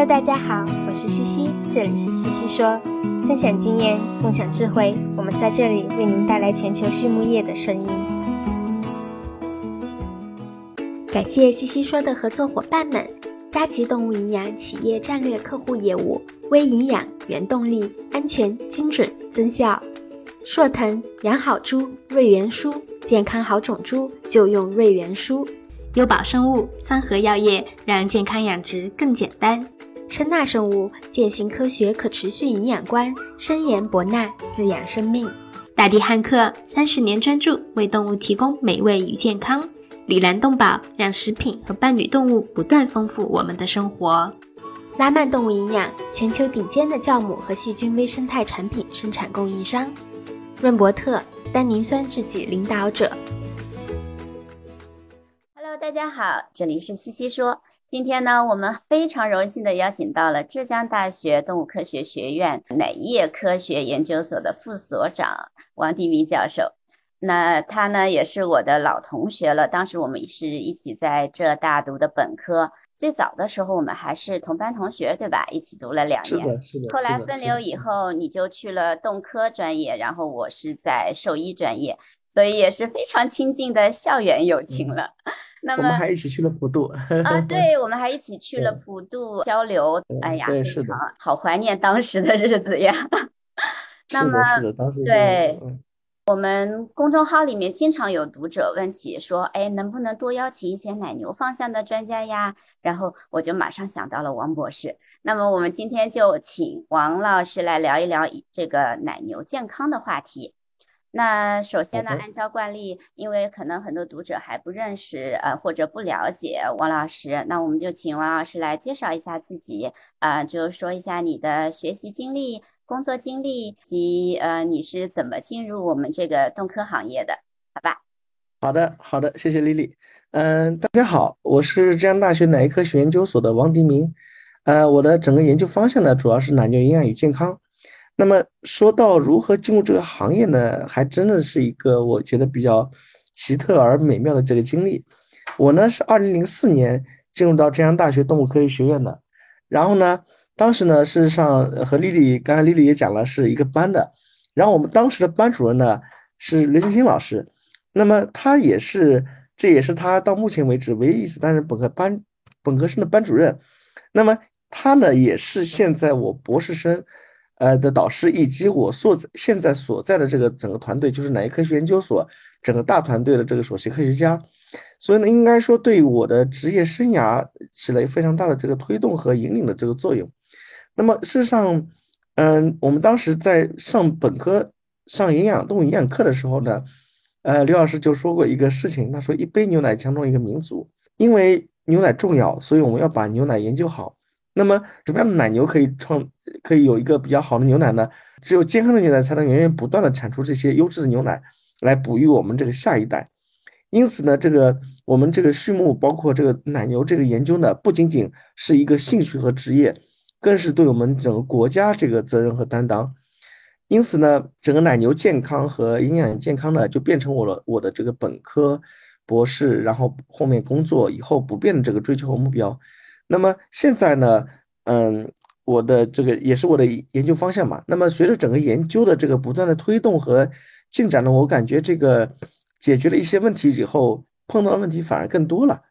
Hello，大家好，我是西西，这里是西西说，分享经验，共享智慧，我们在这里为您带来全球畜牧业的声音。感谢西西说的合作伙伴们：佳吉动物营养企业战略客户业务、微营养原动力，安全、精准、增效；硕腾养好猪，瑞元舒健康好种猪就用瑞元舒；优宝生物三和药业，让健康养殖更简单；称纳生物践行科学可持续营养观，深研博纳滋养生命；大地汉克三十年专注为动物提供美味与健康。里兰动宝让食品和伴侣动物不断丰富我们的生活。拉曼动物营养全球顶尖的酵母和细菌微生态产品生产供应商。润伯特单宁酸制剂领导者。Hello，大家好，这里是西西说。今天呢，我们非常荣幸的邀请到了浙江大学动物科学学院奶业科学研究所的副所长王迪明教授。那他呢也是我的老同学了，当时我们是一起在浙大读的本科，最早的时候我们还是同班同学，对吧？一起读了两年，是的，是的。后来分流以后，你就去了动科专业，然后我是在兽医专业，所以也是非常亲近的校园友情了。那么我们还一起去了普渡啊，对，我们还一起去了普渡交流。哎呀，非常好怀念当时的日子呀。那么是的，当时对。我们公众号里面经常有读者问起说：“哎，能不能多邀请一些奶牛方向的专家呀？”然后我就马上想到了王博士。那么我们今天就请王老师来聊一聊这个奶牛健康的话题。那首先呢，按照惯例，因为可能很多读者还不认识呃或者不了解王老师，那我们就请王老师来介绍一下自己啊，就说一下你的学习经历。工作经历及呃，你是怎么进入我们这个动科行业的？好吧。好的，好的，谢谢丽丽。嗯，大家好，我是浙江大学奶业科学研究所的王迪明。呃，我的整个研究方向呢，主要是奶牛营养与健康。那么说到如何进入这个行业呢，还真的是一个我觉得比较奇特而美妙的这个经历。我呢是二零零四年进入到浙江大学动物科学学院的，然后呢。当时呢，事实上和丽丽，刚才丽丽也讲了，是一个班的。然后我们当时的班主任呢是刘金星老师，那么他也是，这也是他到目前为止唯一一次担任本科班本科生的班主任。那么他呢也是现在我博士生，呃的导师，以及我所现在所在的这个整个团队，就是奶业科学研究所整个大团队的这个首席科学家。所以呢，应该说对我的职业生涯起了非常大的这个推动和引领的这个作用。那么事实上，嗯，我们当时在上本科上营养动物营养课的时候呢，呃，刘老师就说过一个事情，他说一杯牛奶强壮一个民族，因为牛奶重要，所以我们要把牛奶研究好。那么什么样的奶牛可以创，可以有一个比较好的牛奶呢？只有健康的牛奶才能源源不断的产出这些优质的牛奶，来哺育我们这个下一代。因此呢，这个我们这个畜牧，包括这个奶牛这个研究呢，不仅仅是一个兴趣和职业。更是对我们整个国家这个责任和担当，因此呢，整个奶牛健康和营养健康呢，就变成我的我的这个本科、博士，然后后面工作以后不变的这个追求和目标。那么现在呢，嗯，我的这个也是我的研究方向嘛。那么随着整个研究的这个不断的推动和进展呢，我感觉这个解决了一些问题以后，碰到的问题反而更多了。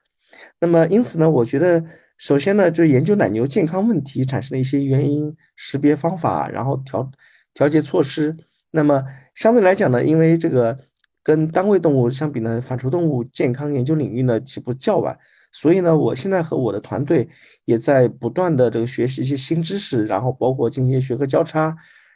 那么因此呢，我觉得。首先呢，就是研究奶牛健康问题产生的一些原因识别方法，然后调调节措施。那么相对来讲呢，因为这个跟单位动物相比呢，反刍动物健康研究领域呢起步较晚，所以呢，我现在和我的团队也在不断的这个学习一些新知识，然后包括进行一些学科交叉，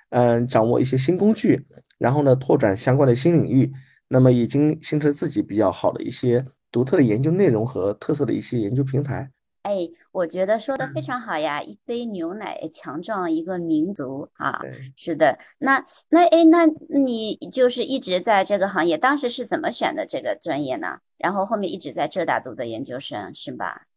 嗯，掌握一些新工具，然后呢，拓展相关的新领域。那么已经形成自己比较好的一些独特的研究内容和特色的一些研究平台。哎，我觉得说的非常好呀！一杯牛奶强壮一个民族啊，是的。那那哎，那你就是一直在这个行业，当时是怎么选的这个专业呢？然后后面一直在浙大读的研究生是吧？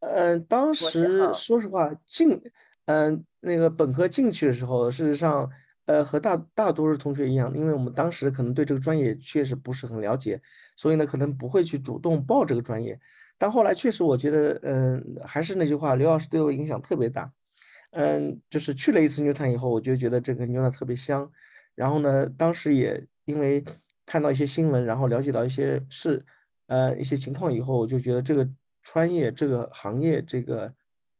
嗯，当时说实话进，嗯，那个本科进去的时候，事实上，呃，和大大多数同学一样，因为我们当时可能对这个专业确实不是很了解，所以呢，可能不会去主动报这个专业。但后来确实我觉得，嗯，还是那句话，刘老师对我影响特别大。嗯，就是去了一次牛场以后，我就觉得这个牛奶特别香。然后呢，当时也因为看到一些新闻，然后了解到一些事，呃，一些情况以后，我就觉得这个穿业、这个行业、这个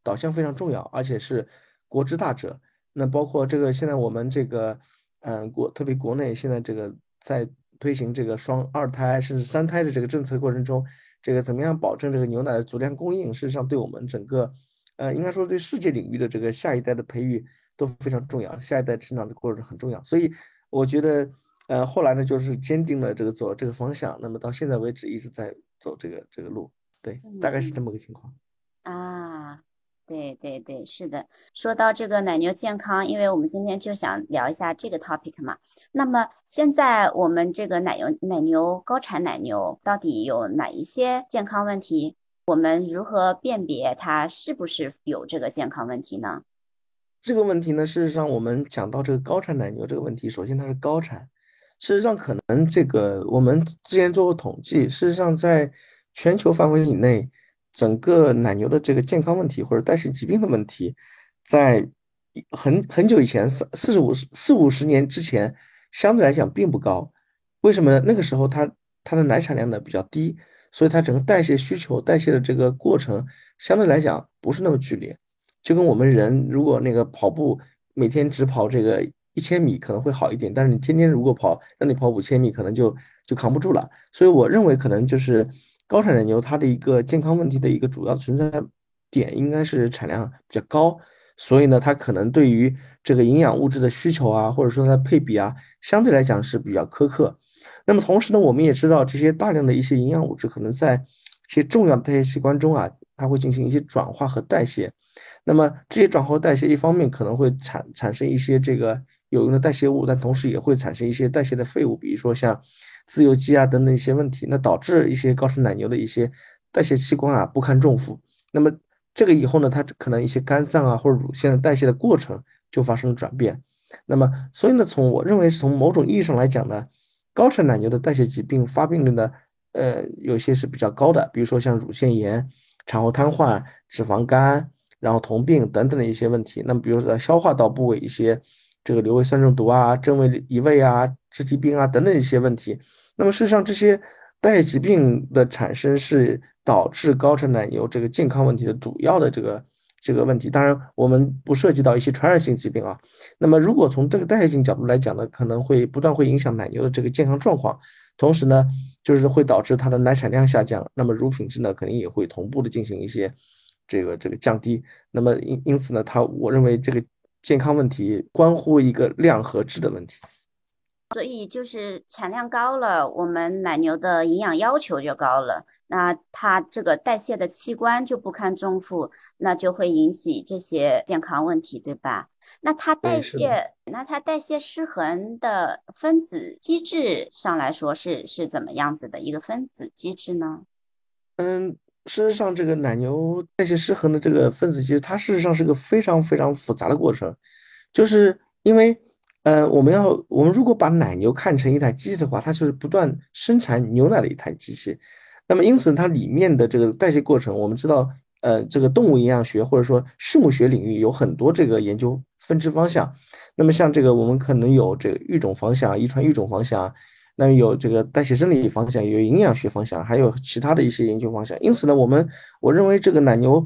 导向非常重要，而且是国之大者。那包括这个现在我们这个，嗯，国特别国内现在这个在推行这个双二胎甚至三胎的这个政策过程中，这个怎么样保证这个牛奶的足量供应，事实上对我们整个。呃，应该说对世界领域的这个下一代的培育都非常重要，下一代成长的过程很重要，所以我觉得，呃，后来呢就是坚定了这个走这个方向，那么到现在为止一直在走这个这个路，对，大概是这么个情况。啊，对对对，是的。说到这个奶牛健康，因为我们今天就想聊一下这个 topic 嘛。那么现在我们这个奶牛奶牛高产奶牛到底有哪一些健康问题？我们如何辨别它是不是有这个健康问题呢？这个问题呢，事实上我们讲到这个高产奶牛这个问题，首先它是高产，事实上可能这个我们之前做过统计，事实上在全球范围以内，整个奶牛的这个健康问题或者代谢疾病的问题，在很很久以前四四十五四五十年之前，相对来讲并不高。为什么呢？那个时候它它的奶产量呢比较低。所以它整个代谢需求、代谢的这个过程相对来讲不是那么剧烈，就跟我们人如果那个跑步每天只跑这个一千米可能会好一点，但是你天天如果跑让你跑五千米，可能就就扛不住了。所以我认为可能就是高产奶牛它的一个健康问题的一个主要存在点应该是产量比较高，所以呢它可能对于这个营养物质的需求啊，或者说它的配比啊，相对来讲是比较苛刻。那么同时呢，我们也知道这些大量的一些营养物质可能在一些重要的代谢器官中啊，它会进行一些转化和代谢。那么这些转化和代谢，一方面可能会产产生一些这个有用的代谢物，但同时也会产生一些代谢的废物，比如说像自由基啊等等一些问题，那导致一些高产奶牛的一些代谢器官啊不堪重负。那么这个以后呢，它可能一些肝脏啊或者乳腺的代谢的过程就发生了转变。那么所以呢，从我认为从某种意义上来讲呢。高产奶牛的代谢疾病发病率呢，呃，有些是比较高的，比如说像乳腺炎、产后瘫痪、脂肪肝，然后酮病等等的一些问题。那么，比如说消化道部位一些这个硫胃酸中毒啊、正胃移位啊、支气病啊等等一些问题。那么，事实上这些代谢疾病的产生是导致高产奶牛这个健康问题的主要的这个。这个问题，当然我们不涉及到一些传染性疾病啊。那么，如果从这个代谢性角度来讲呢，可能会不断会影响奶牛的这个健康状况，同时呢，就是会导致它的奶产量下降，那么乳品质呢，肯定也会同步的进行一些这个这个降低。那么因因此呢，它我认为这个健康问题关乎一个量和质的问题。所以就是产量高了，我们奶牛的营养要求就高了，那它这个代谢的器官就不堪重负，那就会引起这些健康问题，对吧？那它代谢，那它代谢失衡的分子机制上来说是是怎么样子的一个分子机制呢？嗯，事实上，这个奶牛代谢失衡的这个分子其实，它事实上是个非常非常复杂的过程，就是因为。呃，我们要，我们如果把奶牛看成一台机器的话，它就是不断生产牛奶的一台机器。那么，因此它里面的这个代谢过程，我们知道，呃，这个动物营养学或者说畜牧学领域有很多这个研究分支方向。那么，像这个我们可能有这个育种方向、遗传育种方向，那有这个代谢生理方向，有营养学方向，还有其他的一些研究方向。因此呢，我们我认为这个奶牛。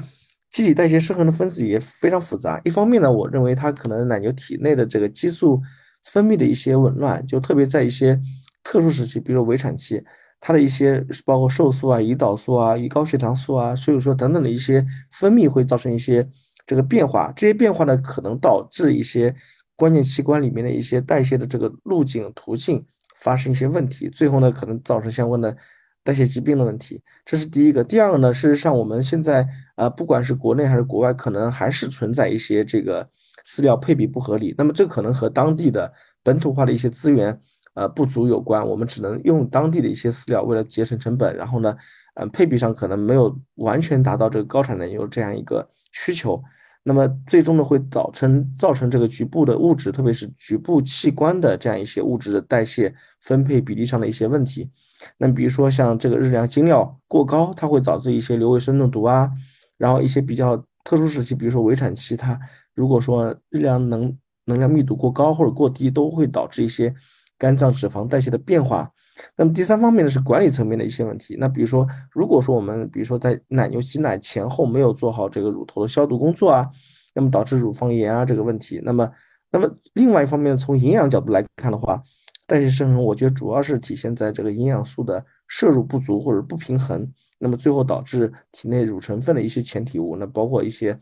机体代谢失衡的分子也非常复杂。一方面呢，我认为它可能奶牛体内的这个激素分泌的一些紊乱，就特别在一些特殊时期，比如围产期，它的一些包括瘦素啊、胰岛素啊、胰高血糖素啊，所以说等等的一些分泌会造成一些这个变化。这些变化呢，可能导致一些关键器官里面的一些代谢的这个路径途径发生一些问题，最后呢，可能造成相关的。代谢疾病的问题，这是第一个。第二个呢，事实上我们现在呃，不管是国内还是国外，可能还是存在一些这个饲料配比不合理。那么这可能和当地的本土化的一些资源呃不足有关。我们只能用当地的一些饲料，为了节省成本，然后呢，嗯，配比上可能没有完全达到这个高产奶牛这样一个需求。那么最终呢会造成造成这个局部的物质，特别是局部器官的这样一些物质的代谢分配比例上的一些问题。那比如说像这个日量精料过高，它会导致一些瘤胃酸中毒啊，然后一些比较特殊时期，比如说围产期，它如果说日量能能量密度过高或者过低，都会导致一些肝脏脂肪代谢的变化。那么第三方面呢是管理层面的一些问题。那比如说，如果说我们比如说在奶牛挤奶前后没有做好这个乳头的消毒工作啊，那么导致乳房炎啊这个问题。那么，那么另外一方面从营养角度来看的话，代谢失衡，我觉得主要是体现在这个营养素的摄入不足或者不平衡。那么最后导致体内乳成分的一些前体物，那包括一些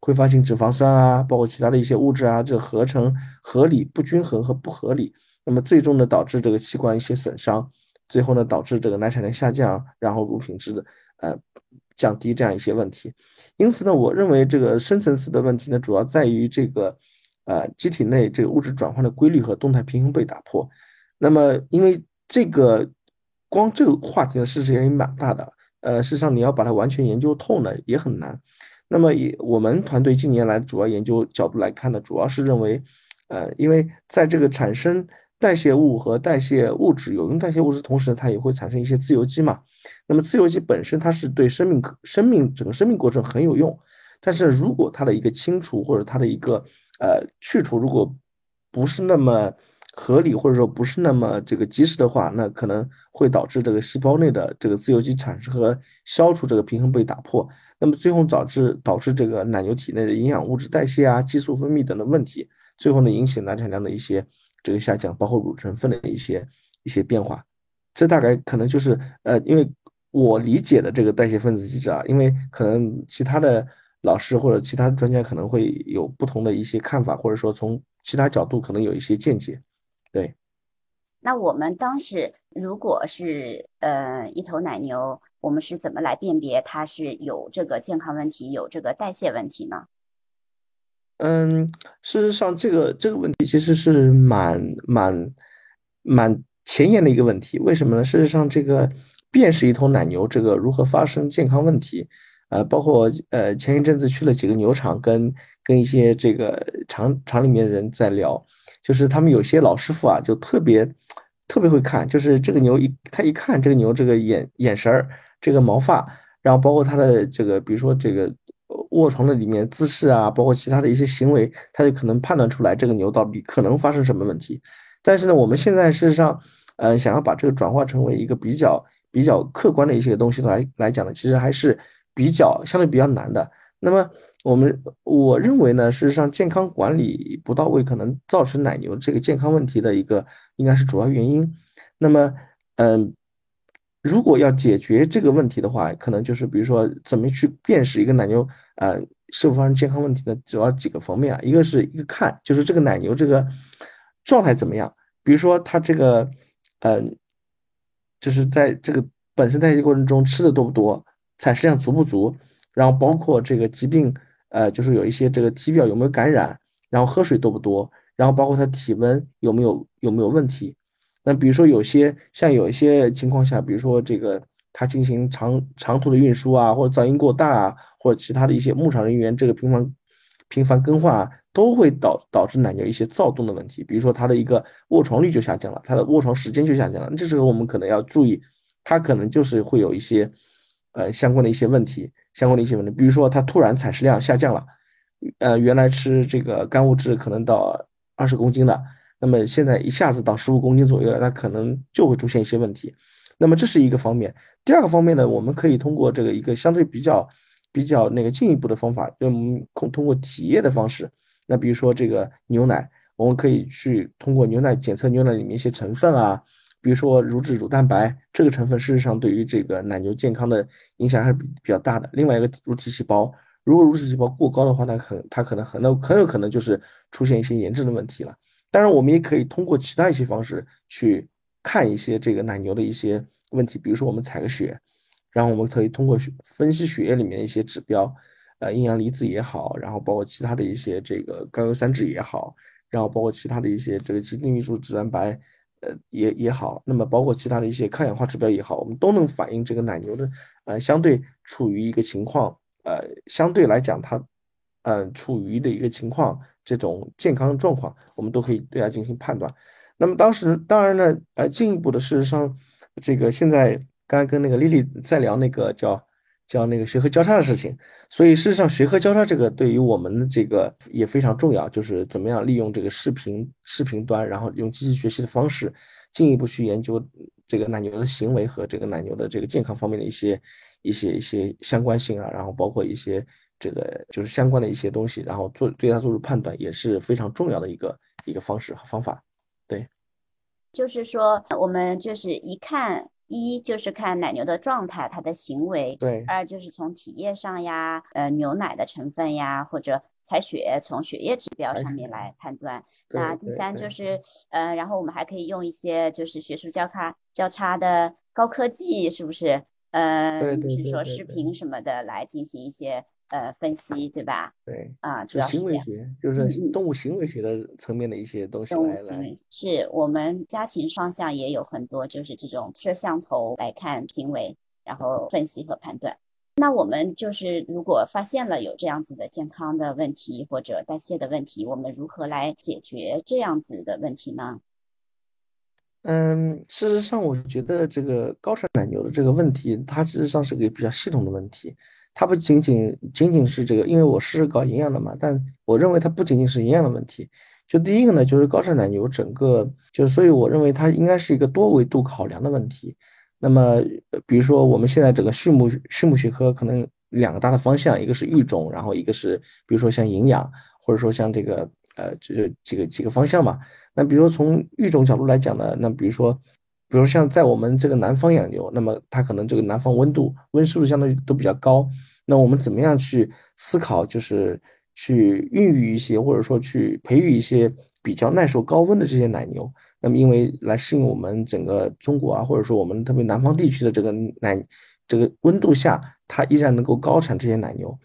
挥发性脂肪酸啊，包括其他的一些物质啊，这合成合理不均衡和不合理。那么最终呢，导致这个器官一些损伤，最后呢，导致这个奶产量下降，然后乳品质的呃降低这样一些问题。因此呢，我认为这个深层次的问题呢，主要在于这个呃机体内这个物质转换的规律和动态平衡被打破。那么，因为这个光这个话题呢，事实也蛮大的，呃，事实上你要把它完全研究透呢，也很难。那么，也我们团队近年来主要研究角度来看呢，主要是认为，呃，因为在这个产生代谢物和代谢物质，有用代谢物质同时，它也会产生一些自由基嘛。那么自由基本身它是对生命、生命整个生命过程很有用，但是如果它的一个清除或者它的一个呃去除，如果不是那么合理或者说不是那么这个及时的话，那可能会导致这个细胞内的这个自由基产生和消除这个平衡被打破，那么最后导致导致这个奶牛体内的营养物质代谢啊、激素分泌等的问题，最后呢引起奶产量的一些。这个下降，包括乳成分的一些一些变化，这大概可能就是呃，因为我理解的这个代谢分子机制啊，因为可能其他的老师或者其他专家可能会有不同的一些看法，或者说从其他角度可能有一些见解。对，那我们当时如果是呃一头奶牛，我们是怎么来辨别它是有这个健康问题，有这个代谢问题呢？嗯，事实上，这个这个问题其实是蛮蛮蛮前沿的一个问题。为什么呢？事实上，这个辨识一头奶牛这个如何发生健康问题，呃，包括呃前一阵子去了几个牛场，跟跟一些这个厂厂里面的人在聊，就是他们有些老师傅啊，就特别特别会看，就是这个牛一他一看这个牛这个眼眼神儿，这个毛发，然后包括它的这个，比如说这个。卧床的里面姿势啊，包括其他的一些行为，他就可能判断出来这个牛到底可能发生什么问题。但是呢，我们现在事实上，呃，想要把这个转化成为一个比较比较客观的一些东西来来讲呢，其实还是比较相对比较难的。那么我们我认为呢，事实上健康管理不到位，可能造成奶牛这个健康问题的一个应该是主要原因。那么，嗯。如果要解决这个问题的话，可能就是比如说怎么去辨识一个奶牛，呃，是否发生健康问题呢？主要几个方面啊，一个是一个看，就是这个奶牛这个状态怎么样，比如说它这个，呃，就是在这个本身代谢过程中吃的多不多，采食量足不足，然后包括这个疾病，呃，就是有一些这个体表有没有感染，然后喝水多不多，然后包括它体温有没有有没有问题。那比如说有些像有一些情况下，比如说这个他进行长长途的运输啊，或者噪音过大啊，或者其他的一些牧场人员这个频繁频繁更换啊，都会导导致奶牛一些躁动的问题。比如说它的一个卧床率就下降了，它的卧床时间就下降了。这时候我们可能要注意，它可能就是会有一些呃相关的一些问题，相关的一些问题。比如说它突然采食量下降了，呃原来吃这个干物质可能到二十公斤的。那么现在一下子到十五公斤左右了，它可能就会出现一些问题。那么这是一个方面。第二个方面呢，我们可以通过这个一个相对比较比较那个进一步的方法，就我们，通通过体液的方式。那比如说这个牛奶，我们可以去通过牛奶检测牛奶里面一些成分啊，比如说乳脂、乳蛋白这个成分，事实上对于这个奶牛健康的影响还是比比较大的。另外一个乳体细胞，如果乳体细胞过高的话，那可它可能很那很有可能就是出现一些炎症的问题了。当然，我们也可以通过其他一些方式去看一些这个奶牛的一些问题，比如说我们采个血，然后我们可以通过分析血液里面的一些指标，呃，阴阳离子也好，然后包括其他的一些这个甘油三酯也好，然后包括其他的一些这个肌定素脂蛋白，呃，也也好，那么包括其他的一些抗氧化指标也好，我们都能反映这个奶牛的呃相对处于一个情况，呃，相对来讲它嗯处于的一个情况，这种健康状况，我们都可以对它进行判断。那么当时当然呢，呃，进一步的事实上，这个现在刚刚跟那个丽丽在聊那个叫。叫那个学科交叉的事情，所以事实上学科交叉这个对于我们这个也非常重要，就是怎么样利用这个视频视频端，然后用机器学习的方式，进一步去研究这个奶牛的行为和这个奶牛的这个健康方面的一些一些一些相关性啊，然后包括一些这个就是相关的一些东西，然后做对它做出判断也是非常重要的一个一个方式和方法。对，就是说我们就是一看。一就是看奶牛的状态，它的行为；对，二就是从体液上呀，呃，牛奶的成分呀，或者采血，从血液指标上面来判断。那第三就是，呃，然后我们还可以用一些就是学术交叉交叉的高科技，是不是？呃，比如说视频什么的来进行一些。呃，分析对吧？对啊，主要行为学就是动物行为学的层面的一些东西来来。是我们家庭上向也有很多，就是这种摄像头来看行为，然后分析和判断。那我们就是如果发现了有这样子的健康的问题或者代谢的问题，我们如何来解决这样子的问题呢？嗯，事实上，我觉得这个高产奶牛的这个问题，它事实上是个比较系统的问题。它不仅仅仅仅是这个，因为我是搞营养的嘛，但我认为它不仅仅是营养的问题。就第一个呢，就是高产奶牛整个，就是所以我认为它应该是一个多维度考量的问题。那么，比如说我们现在整个畜牧畜牧学科可能两个大的方向，一个是育种，然后一个是比如说像营养，或者说像这个呃这几个几个方向嘛。那比如说从育种角度来讲呢，那比如说。比如像在我们这个南方养牛，那么它可能这个南方温度温湿度相对都比较高，那我们怎么样去思考，就是去孕育一些或者说去培育一些比较耐受高温的这些奶牛？那么因为来适应我们整个中国啊，或者说我们特别南方地区的这个奶这个温度下，它依然能够高产这些奶牛。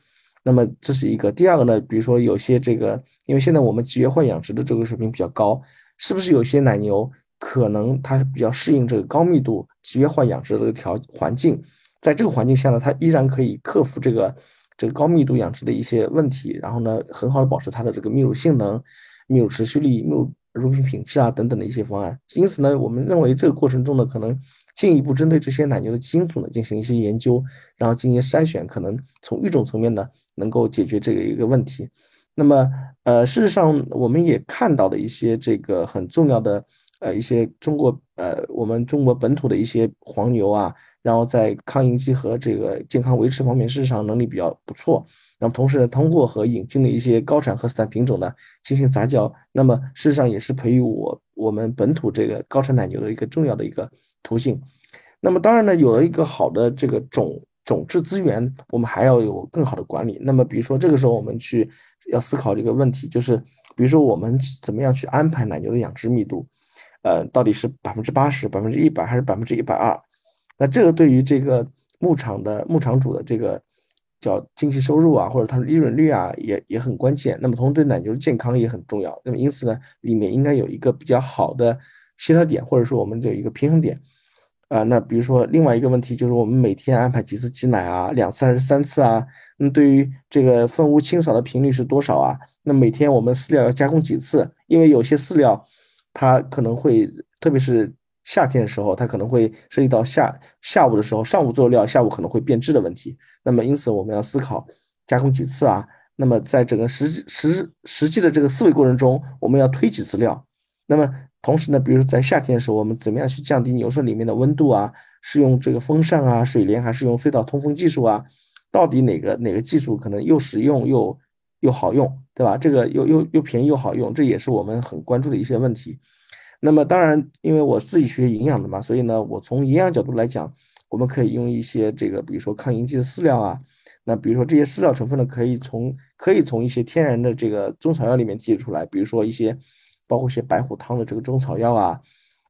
那么这是一个。第二个呢，比如说有些这个，因为现在我们集约化养殖的这个水平比较高，是不是有些奶牛？可能它比较适应这个高密度集约化养殖的这个条环境，在这个环境下呢，它依然可以克服这个这个高密度养殖的一些问题，然后呢，很好的保持它的这个泌乳性能、泌乳持续力、泌乳乳品品质啊等等的一些方案。因此呢，我们认为这个过程中呢，可能进一步针对这些奶牛的基因组呢进行一些研究，然后进行筛选，可能从育种层面呢能够解决这个一个问题。那么，呃，事实上我们也看到了一些这个很重要的。呃，一些中国呃，我们中国本土的一些黄牛啊，然后在抗应激和这个健康维持方面，事实上能力比较不错。那么同时呢，通过和引进了一些高产荷斯坦品种呢进行杂交，那么事实上也是培育我我们本土这个高产奶牛的一个重要的一个途径。那么当然呢，有了一个好的这个种种质资源，我们还要有更好的管理。那么比如说这个时候我们去要思考这个问题，就是比如说我们怎么样去安排奶牛的养殖密度。呃，到底是百分之八十、百分之一百还是百分之一百二？那这个对于这个牧场的牧场主的这个叫经济收入啊，或者它的利润率啊，也也很关键。那么同时对奶牛的健康也很重要。那么因此呢，里面应该有一个比较好的协调点，或者说我们有一个平衡点。啊，那比如说另外一个问题就是我们每天安排几次挤奶啊？两次还是三次啊？那对于这个粪污清扫的频率是多少啊？那每天我们饲料要加工几次？因为有些饲料。它可能会，特别是夏天的时候，它可能会涉及到下下午的时候，上午做料，下午可能会变质的问题。那么，因此我们要思考加工几次啊？那么，在整个实实实际的这个思维过程中，我们要推几次料？那么，同时呢，比如说在夏天的时候，我们怎么样去降低牛舍里面的温度啊？是用这个风扇啊、水帘，还是用隧道通风技术啊？到底哪个哪个技术可能又实用又？又好用，对吧？这个又又又便宜又好用，这也是我们很关注的一些问题。那么当然，因为我自己学营养的嘛，所以呢，我从营养角度来讲，我们可以用一些这个，比如说抗应激的饲料啊。那比如说这些饲料成分呢，可以从可以从一些天然的这个中草药里面提取出来，比如说一些包括一些白虎汤的这个中草药啊。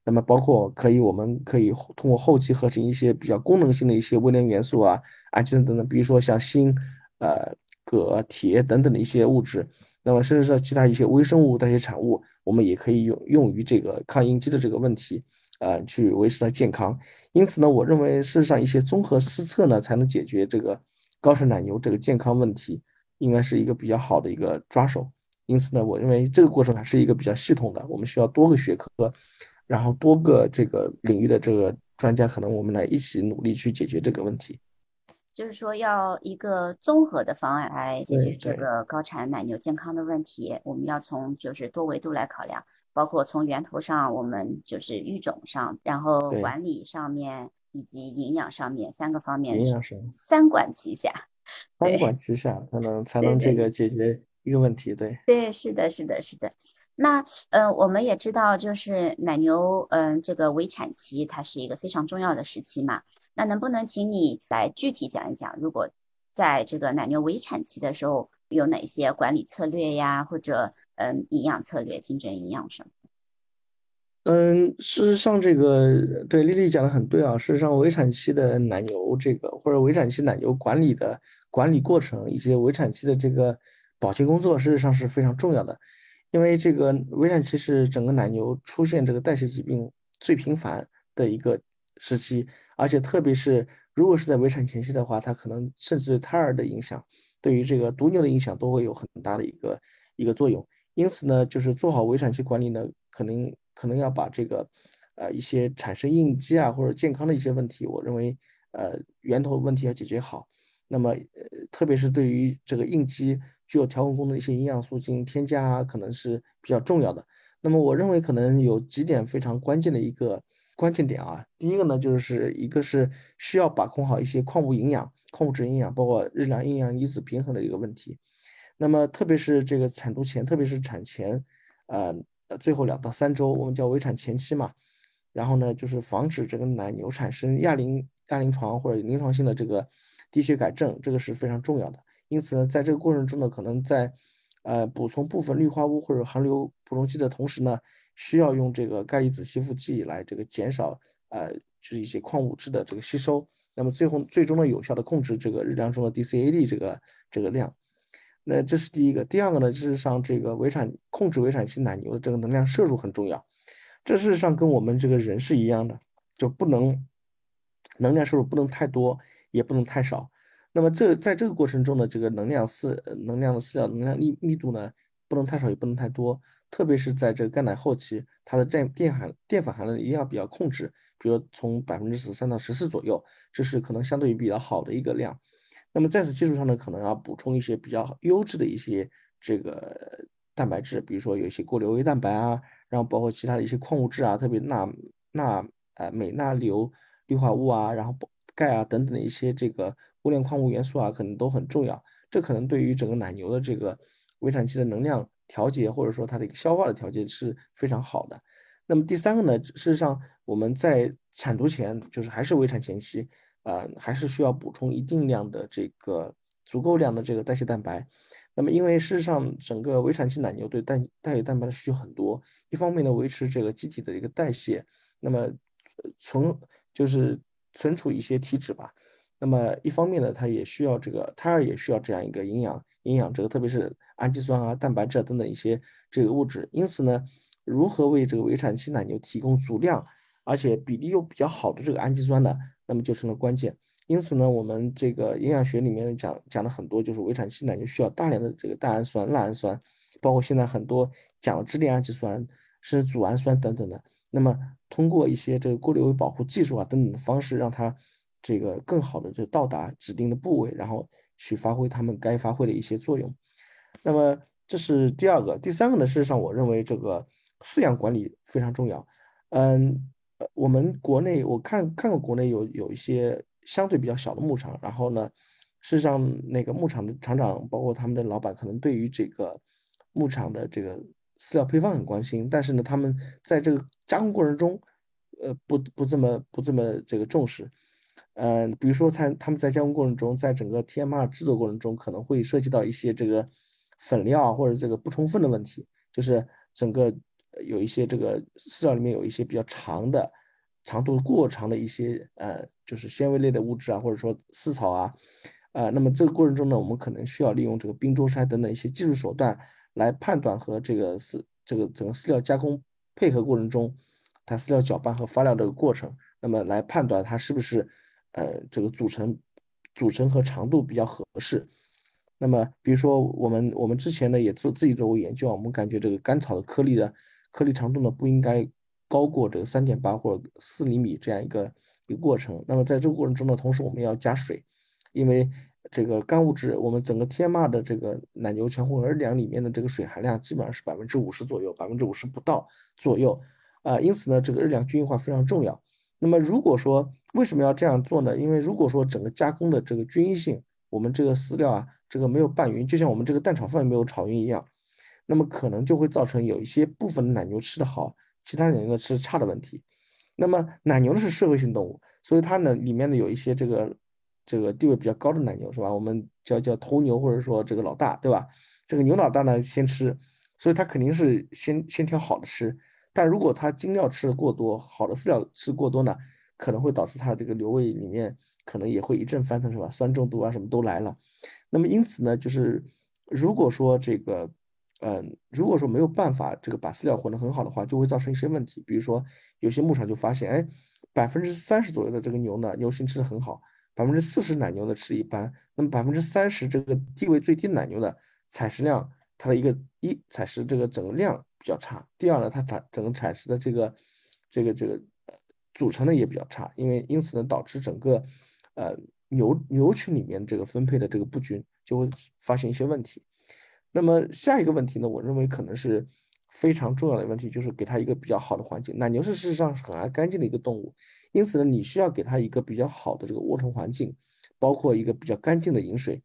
那么包括可以，我们可以通过后期合成一些比较功能性的一些微量元素啊、氨基酸等等，比如说像锌，呃。铬、铁等等的一些物质，那么甚至是其他一些微生物代谢产物，我们也可以用用于这个抗应激的这个问题，呃，去维持它健康。因此呢，我认为事实上一些综合施策呢，才能解决这个高产奶牛这个健康问题。应该是一个比较好的一个抓手。因此呢，我认为这个过程还是一个比较系统的，我们需要多个学科，然后多个这个领域的这个专家，可能我们来一起努力去解决这个问题。就是说，要一个综合的方案来解决这个高产奶牛健康的问题。我们要从就是多维度来考量，包括从源头上，我们就是育种上，然后管理上面以及营养上面三个方面，营养上三管齐下，三管齐下才能才能这个解决一个问题。对对，是的，是的，是的。那呃，我们也知道，就是奶牛，嗯，这个围产期它是一个非常重要的时期嘛。那能不能请你来具体讲一讲，如果在这个奶牛围产期的时候，有哪些管理策略呀，或者嗯，营养策略、精准营养什么？嗯，事实上，这个对丽丽讲的很对啊。事实上，围产期的奶牛这个或者围产期奶牛管理的管理过程，以及围产期的这个保健工作，事实上是非常重要的。因为这个围产期是整个奶牛出现这个代谢疾病最频繁的一个时期，而且特别是如果是在围产前期的话，它可能甚至对胎儿的影响，对于这个犊牛的影响都会有很大的一个一个作用。因此呢，就是做好围产期管理呢，可能可能要把这个呃一些产生应激啊或者健康的一些问题，我认为呃源头问题要解决好。那么呃特别是对于这个应激。具有调控功能的一些营养素进行添加啊，可能是比较重要的。那么我认为可能有几点非常关键的一个关键点啊。第一个呢，就是一个是需要把控好一些矿物营养、矿物质营养，包括日粮、营养、离子平衡的一个问题。那么特别是这个产毒前，特别是产前，呃，最后两到三周，我们叫围产前期嘛。然后呢，就是防止这个奶牛产生亚临亚临床或者临床性的这个低血钙症，这个是非常重要的。因此呢，在这个过程中呢，可能在，呃，补充部分氯化物或者含硫补充剂的同时呢，需要用这个钙离子吸附剂来这个减少，呃，就是一些矿物质的这个吸收。那么最后最终呢，有效的控制这个日粮中的 DCAD 这个这个量。那这是第一个。第二个呢，事实上这个围产控制围产期奶牛的这个能量摄入很重要。这事实上跟我们这个人是一样的，就不能能量摄入不能太多，也不能太少。那么这在这个过程中呢，这个能量饲能量的饲料能量密密度呢，不能太少也不能太多，特别是在这个干奶后期，它的占淀含淀粉含量一定要比较控制，比如从百分之十三到十四左右，这是可能相对于比较好的一个量。那么在此基础上呢，可能要补充一些比较优质的一些这个蛋白质，比如说有一些过硫微蛋白啊，然后包括其他的一些矿物质啊，特别钠钠呃镁钠硫氯化物啊，然后钙啊等等的一些这个。微量矿物元素啊，可能都很重要。这可能对于整个奶牛的这个围产期的能量调节，或者说它的一个消化的调节是非常好的。那么第三个呢，事实上我们在产犊前，就是还是围产前期，呃，还是需要补充一定量的这个足够量的这个代谢蛋白。那么因为事实上整个围产期奶牛对代代谢蛋白的需求很多，一方面呢维持这个机体的一个代谢，那么存就是存储一些体脂吧。那么一方面呢，它也需要这个胎儿也需要这样一个营养营养，这个特别是氨基酸啊、蛋白质等等一些这个物质。因此呢，如何为这个围产期奶牛提供足量而且比例又比较好的这个氨基酸呢？那么就成了关键。因此呢，我们这个营养学里面讲讲了很多，就是围产期奶牛需要大量的这个蛋氨酸、赖氨酸，包括现在很多讲的支链氨基酸，甚至组氨酸等等的。那么通过一些这个过滤保护技术啊等等的方式，让它。这个更好的就到达指定的部位，然后去发挥他们该发挥的一些作用。那么这是第二个，第三个呢？事实上，我认为这个饲养管理非常重要。嗯，我们国内我看看过国内有有一些相对比较小的牧场，然后呢，事实上那个牧场的厂长包括他们的老板，可能对于这个牧场的这个饲料配方很关心，但是呢，他们在这个加工过程中，呃，不不这么不这么这个重视。嗯，比如说在他们在加工过程中，在整个 TMR 制作过程中，可能会涉及到一些这个粉料或者这个不充分的问题，就是整个有一些这个饲料里面有一些比较长的、长度过长的一些呃，就是纤维类的物质啊，或者说饲草啊，呃，那么这个过程中呢，我们可能需要利用这个冰周筛等等一些技术手段来判断和这个饲这个整个饲料加工配合过程中，它饲料搅拌和发料这个过程，那么来判断它是不是。呃，这个组成、组成和长度比较合适。那么，比如说我们我们之前呢也做自己做过研究啊，我们感觉这个甘草的颗粒的颗粒长度呢不应该高过这个三点八或者四厘米这样一个一个过程。那么在这个过程中呢，同时我们要加水，因为这个干物质，我们整个 TMR 的这个奶牛全混合两里面的这个水含量基本上是百分之五十左右，百分之五十不到左右啊，因此呢，这个日粮均匀化非常重要。那么如果说为什么要这样做呢？因为如果说整个加工的这个均匀性，我们这个饲料啊，这个没有拌匀，就像我们这个蛋炒饭没有炒匀一样，那么可能就会造成有一些部分的奶牛吃的好，其他奶牛吃的差的问题。那么奶牛呢是社会性动物，所以它呢里面呢有一些这个这个地位比较高的奶牛是吧？我们叫叫头牛或者说这个老大对吧？这个牛老大呢先吃，所以它肯定是先先挑好的吃。但如果它精料吃的过多，好的饲料吃过多呢，可能会导致它这个瘤胃里面可能也会一阵翻腾，是吧？酸中毒啊，什么都来了。那么因此呢，就是如果说这个，嗯，如果说没有办法这个把饲料混得很好的话，就会造成一些问题。比如说有些牧场就发现，哎，百分之三十左右的这个牛呢，牛群吃的很好，百分之四十奶牛呢吃一般，那么百分之三十这个地位最低奶牛的采食量，它的一个一采食这个整个量。比较差。第二呢，它产整个产食的这个这个这个组成呢也比较差，因为因此呢导致整个呃牛牛群里面这个分配的这个不均，就会发现一些问题。那么下一个问题呢，我认为可能是非常重要的问题，就是给它一个比较好的环境。奶牛是事实上是很爱干净的一个动物，因此呢，你需要给它一个比较好的这个卧床环境，包括一个比较干净的饮水。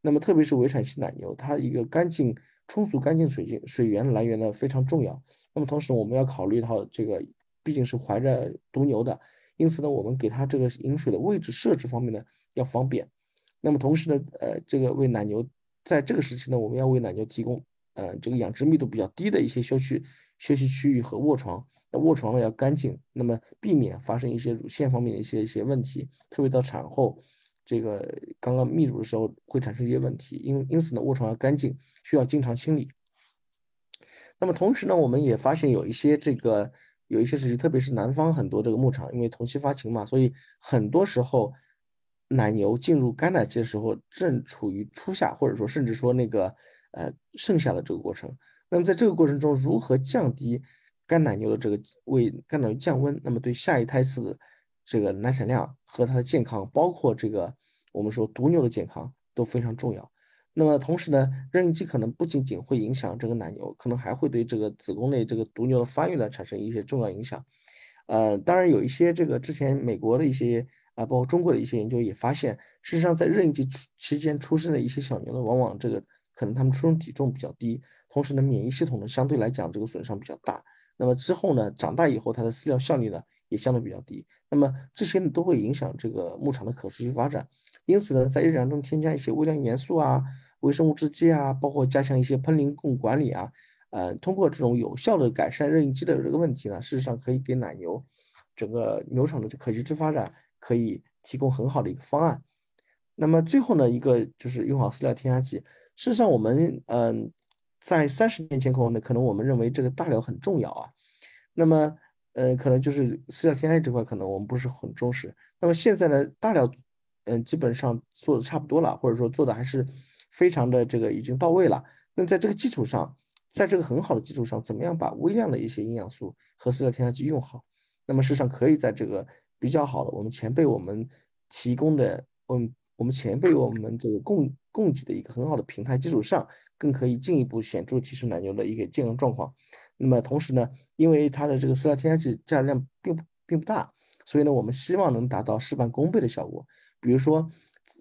那么特别是围产期奶牛，它一个干净。充足干净水晶水源来源呢非常重要。那么同时我们要考虑到这个毕竟是怀着犊牛的，因此呢，我们给它这个饮水的位置设置方面呢要方便。那么同时呢，呃，这个为奶牛在这个时期呢，我们要为奶牛提供呃这个养殖密度比较低的一些休息休息区域和卧床。那卧床呢要干净，那么避免发生一些乳腺方面的一些一些问题，特别到产后。这个刚刚泌乳的时候会产生一些问题，因因此呢，卧床要干净，需要经常清理。那么同时呢，我们也发现有一些这个有一些事情，特别是南方很多这个牧场，因为同期发情嘛，所以很多时候奶牛进入干奶期的时候，正处于初夏，或者说甚至说那个呃盛夏的这个过程。那么在这个过程中，如何降低干奶牛的这个为干奶牛降温？那么对下一胎次的。这个奶产量和它的健康，包括这个我们说犊牛的健康都非常重要。那么同时呢，任孕期可能不仅仅会影响这个奶牛，可能还会对这个子宫内这个犊牛的发育呢产生一些重要影响。呃，当然有一些这个之前美国的一些啊，包括中国的一些研究也发现，事实上在任孕期期间出生的一些小牛呢，往往这个可能他们出生体重比较低，同时呢，免疫系统呢相对来讲这个损伤比较大。那么之后呢，长大以后它的饲料效率呢？也相对比较低，那么这些呢都会影响这个牧场的可持续发展。因此呢，在日常中添加一些微量元素啊、微生物制剂啊，包括加强一些喷淋供管理啊，呃，通过这种有效的改善热应激的这个问题呢，事实上可以给奶牛整个牛场的可持续发展可以提供很好的一个方案。那么最后呢，一个就是用好饲料添加剂。事实上，我们嗯，在三十年前后呢，可能我们认为这个大料很重要啊，那么。呃，可能就是饲料添加剂这块，可能我们不是很重视。那么现在呢，大料，嗯，基本上做的差不多了，或者说做的还是非常的这个已经到位了。那么在这个基础上，在这个很好的基础上，怎么样把微量的一些营养素和饲料添加剂用好？那么事实上可以在这个比较好的我们前辈我们提供的，嗯，我们前辈我们这个供供给的一个很好的平台基础上，更可以进一步显著提升奶牛的一个健康状况。那么同时呢，因为它的这个饲料添加剂加量并不并不大，所以呢，我们希望能达到事半功倍的效果。比如说，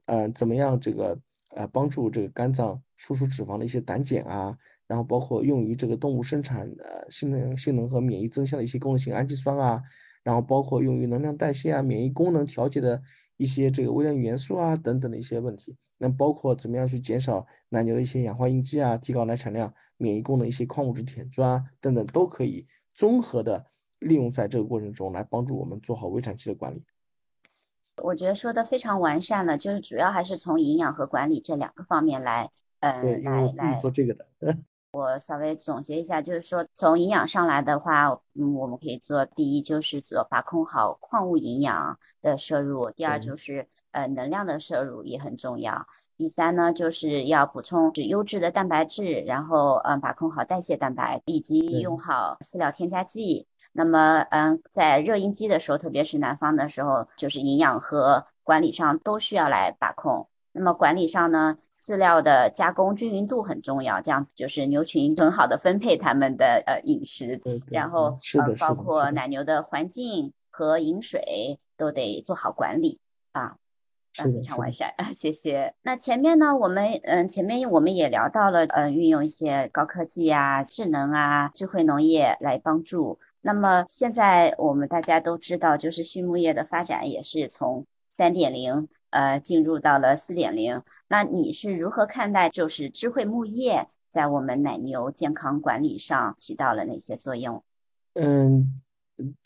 呃，怎么样这个呃帮助这个肝脏输出脂肪的一些胆碱啊，然后包括用于这个动物生产呃性能性能和免疫增强的一些功能性氨基酸啊，然后包括用于能量代谢啊、免疫功能调节的一些这个微量元素啊等等的一些问题。那包括怎么样去减少奶牛的一些氧化应激啊，提高奶产量。免疫功能一些矿物质、铁砖等等都可以综合的利用在这个过程中来帮助我们做好围产期的管理。我觉得说的非常完善了，就是主要还是从营养和管理这两个方面来，呃，来来做这个的。我稍微总结一下，就是说从营养上来的话，嗯，我们可以做第一就是做把控好矿物营养的摄入，第二就是。呃能量的摄入也很重要。第三呢，就是要补充优质的蛋白质，然后嗯把控好代谢蛋白，以及用好饲料添加剂。那么嗯，在热应激的时候，特别是南方的时候，就是营养和管理上都需要来把控。那么管理上呢，饲料的加工均匀度很重要，这样子就是牛群很好的分配它们的呃饮食，然后呃包括奶牛的环境和饮水都得做好管理啊。非常完善啊，谢谢。那前面呢，我们嗯，前面我们也聊到了，嗯，运用一些高科技啊、智能啊、智慧农业来帮助。那么现在我们大家都知道，就是畜牧业的发展也是从三点零呃进入到了四点零。那你是如何看待，就是智慧牧业在我们奶牛健康管理上起到了哪些作用？嗯，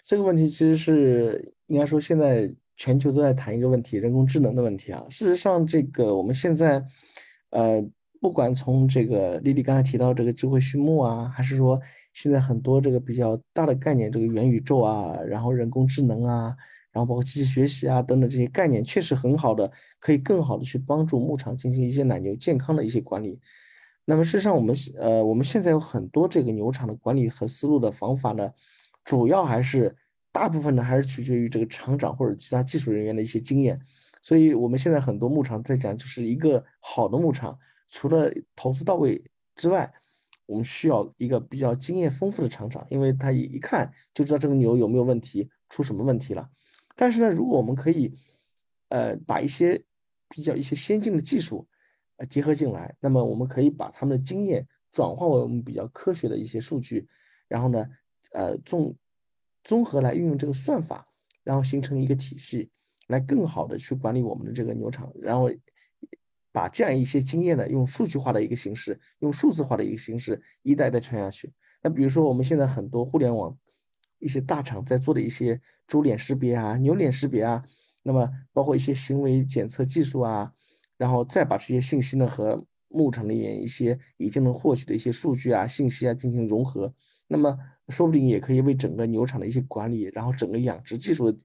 这个问题其实是应该说现在。全球都在谈一个问题，人工智能的问题啊。事实上，这个我们现在，呃，不管从这个丽丽刚才提到这个智慧畜牧啊，还是说现在很多这个比较大的概念，这个元宇宙啊，然后人工智能啊，然后包括机器学习啊等等这些概念，确实很好的，可以更好的去帮助牧场进行一些奶牛健康的一些管理。那么事实上，我们呃我们现在有很多这个牛场的管理和思路的方法呢，主要还是。大部分呢还是取决于这个厂长或者其他技术人员的一些经验，所以我们现在很多牧场在讲，就是一个好的牧场，除了投资到位之外，我们需要一个比较经验丰富的厂长，因为他一一看就知道这个牛有没有问题，出什么问题了。但是呢，如果我们可以，呃，把一些比较一些先进的技术，呃，结合进来，那么我们可以把他们的经验转化为我们比较科学的一些数据，然后呢，呃，综。综合来运用这个算法，然后形成一个体系，来更好的去管理我们的这个牛场，然后把这样一些经验呢，用数据化的一个形式，用数字化的一个形式，一代代传下去。那比如说我们现在很多互联网一些大厂在做的一些猪脸识别啊、牛脸识别啊，那么包括一些行为检测技术啊，然后再把这些信息呢和牧场里面一些已经能获取的一些数据啊、信息啊进行融合。那么说不定也可以为整个牛场的一些管理，然后整个养殖技术的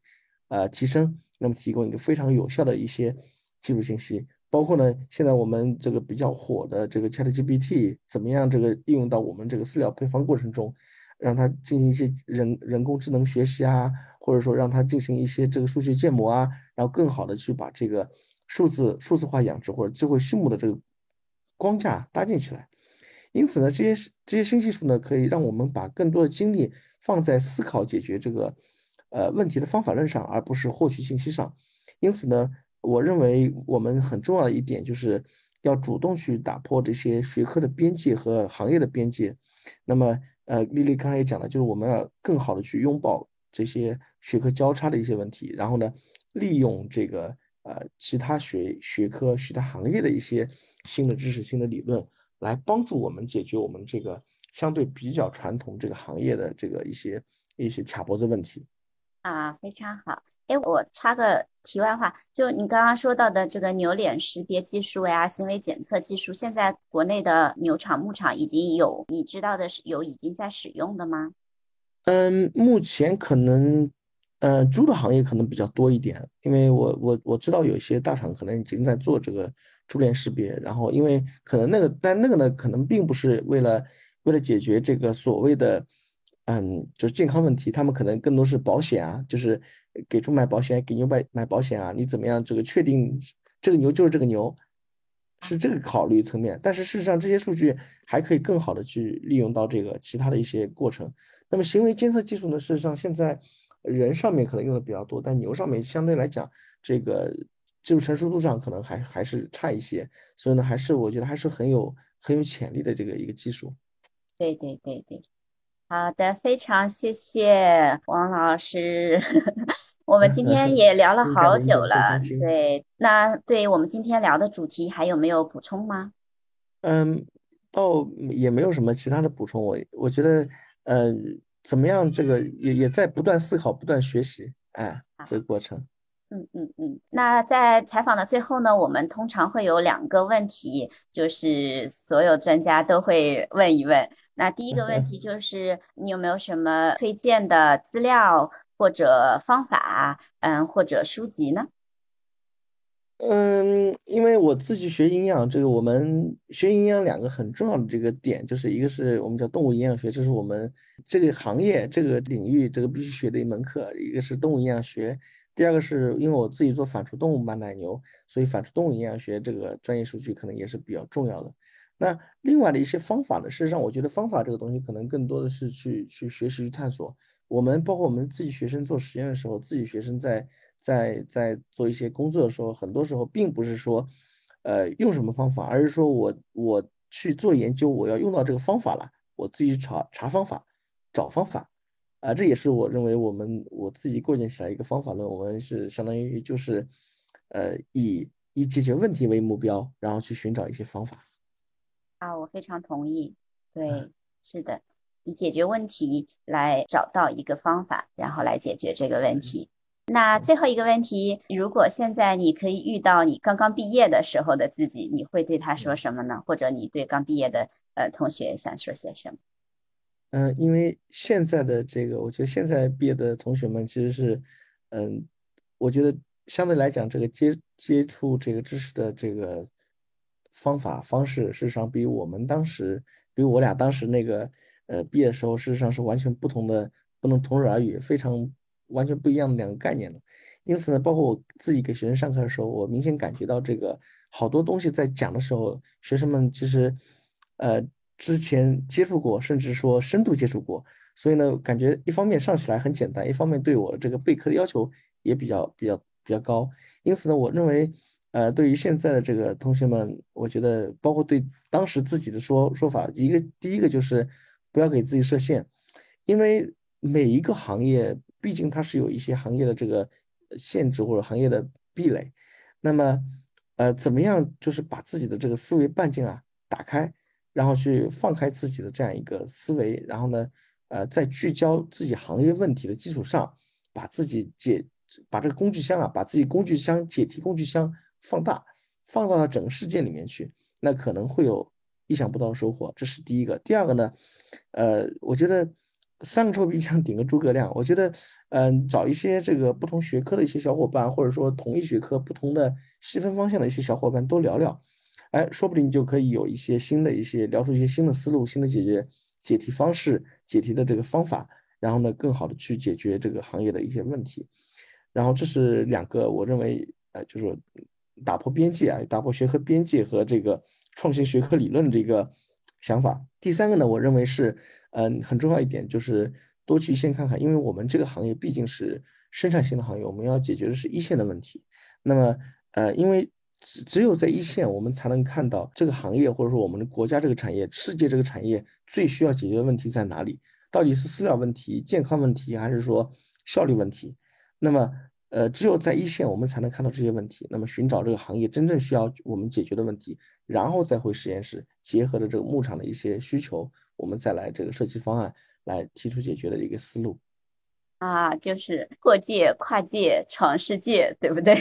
呃提升，那么提供一个非常有效的一些技术信息。包括呢，现在我们这个比较火的这个 ChatGPT，怎么样这个应用到我们这个饲料配方过程中，让它进行一些人人工智能学习啊，或者说让它进行一些这个数学建模啊，然后更好的去把这个数字数字化养殖或者智慧畜牧的这个框架搭建起来。因此呢，这些这些新技术呢，可以让我们把更多的精力放在思考解决这个，呃问题的方法论上，而不是获取信息上。因此呢，我认为我们很重要的一点就是要主动去打破这些学科的边界和行业的边界。那么，呃，丽丽刚才也讲了，就是我们要更好的去拥抱这些学科交叉的一些问题，然后呢，利用这个呃其他学学科、其他行业的一些新的知识、新的理论。来帮助我们解决我们这个相对比较传统这个行业的这个一些一些卡脖子问题啊，非常好。哎，我插个题外话，就你刚刚说到的这个牛脸识别技术呀、行为检测技术，现在国内的牛场、牧场已经有你知道的是有已经在使用的吗？嗯，目前可能。呃，猪的行业可能比较多一点，因为我我我知道有一些大厂可能已经在做这个猪脸识别，然后因为可能那个，但那个呢，可能并不是为了为了解决这个所谓的，嗯，就是健康问题，他们可能更多是保险啊，就是给猪买保险，给牛买买保险啊，你怎么样这个确定这个牛就是这个牛，是这个考虑层面，但是事实上这些数据还可以更好的去利用到这个其他的一些过程。那么行为监测技术呢，事实上现在。人上面可能用的比较多，但牛上面相对来讲，这个技术成熟度上可能还还是差一些，所以呢，还是我觉得还是很有很有潜力的这个一个技术。对对对对，好的，非常谢谢王老师，我们今天也聊了 好久了。对，那对我们今天聊的主题还有没有补充吗？嗯，倒也没有什么其他的补充，我我觉得，嗯。怎么样？这个也也在不断思考、不断学习，哎，这个过程。嗯嗯嗯。那在采访的最后呢，我们通常会有两个问题，就是所有专家都会问一问。那第一个问题 就是，你有没有什么推荐的资料或者方法，嗯，或者书籍呢？嗯，因为我自己学营养，这个我们学营养两个很重要的这个点，就是一个是我们叫动物营养学，这是我们这个行业这个领域这个必须学的一门课；一个是动物营养学，第二个是因为我自己做反刍动物嘛奶牛，所以反刍动物营养学这个专业数据可能也是比较重要的。那另外的一些方法呢，事实上我觉得方法这个东西可能更多的是去去学习去探索。我们包括我们自己学生做实验的时候，自己学生在在在做一些工作的时候，很多时候并不是说，呃，用什么方法，而是说我我去做研究，我要用到这个方法了，我自己查查方法，找方法，啊，这也是我认为我们我自己构建起来一个方法论，我们是相当于就是，呃，以以解决问题为目标，然后去寻找一些方法。啊，我非常同意，对，是的。以解决问题来找到一个方法，然后来解决这个问题。那最后一个问题，如果现在你可以遇到你刚刚毕业的时候的自己，你会对他说什么呢？或者你对刚毕业的呃同学想说些什么？嗯，因为现在的这个，我觉得现在毕业的同学们其实是，嗯，我觉得相对来讲，这个接接触这个知识的这个方法方式，事实上比我们当时，比我俩当时那个。呃，毕业的时候事实上是完全不同的，不能同日而语，非常完全不一样的两个概念了。因此呢，包括我自己给学生上课的时候，我明显感觉到这个好多东西在讲的时候，学生们其实呃之前接触过，甚至说深度接触过，所以呢，感觉一方面上起来很简单，一方面对我这个备课的要求也比较比较比较高。因此呢，我认为。呃，对于现在的这个同学们，我觉得包括对当时自己的说说法，一个第一个就是不要给自己设限，因为每一个行业毕竟它是有一些行业的这个限制或者行业的壁垒，那么呃，怎么样就是把自己的这个思维半径啊打开，然后去放开自己的这样一个思维，然后呢，呃，在聚焦自己行业问题的基础上，把自己解把这个工具箱啊，把自己工具箱解题工具箱。放大，放到了整个世界里面去，那可能会有意想不到的收获。这是第一个。第二个呢，呃，我觉得三个臭皮匠顶个诸葛亮。我觉得，嗯，找一些这个不同学科的一些小伙伴，或者说同一学科不同的细分方向的一些小伙伴多聊聊，哎，说不定就可以有一些新的一些聊出一些新的思路、新的解决解题方式、解题的这个方法，然后呢，更好的去解决这个行业的一些问题。然后这是两个，我认为，呃，就是。打破边界啊，打破学科边界和这个创新学科理论这个想法。第三个呢，我认为是，嗯，很重要一点就是多去先看看，因为我们这个行业毕竟是生产性的行业，我们要解决的是一线的问题。那么，呃，因为只只有在一线，我们才能看到这个行业或者说我们的国家这个产业、世界这个产业最需要解决的问题在哪里？到底是饲料问题、健康问题，还是说效率问题？那么。呃，只有在一线，我们才能看到这些问题。那么，寻找这个行业真正需要我们解决的问题，然后再回实验室，结合着这个牧场的一些需求，我们再来这个设计方案，来提出解决的一个思路。啊，就是破界、跨界、闯世界，对不对？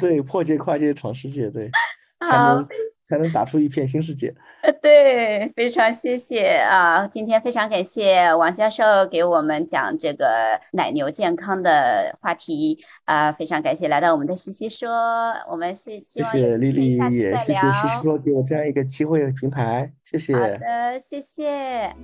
对，破界、跨界、闯世界，对，才能。才能打出一片新世界。呃，对，非常谢谢啊！今天非常感谢王教授给我们讲这个奶牛健康的话题啊，非常感谢来到我们的西西说，我们是谢谢丽丽，也谢谢西西说给我这样一个机会平台，谢谢。好的，谢谢。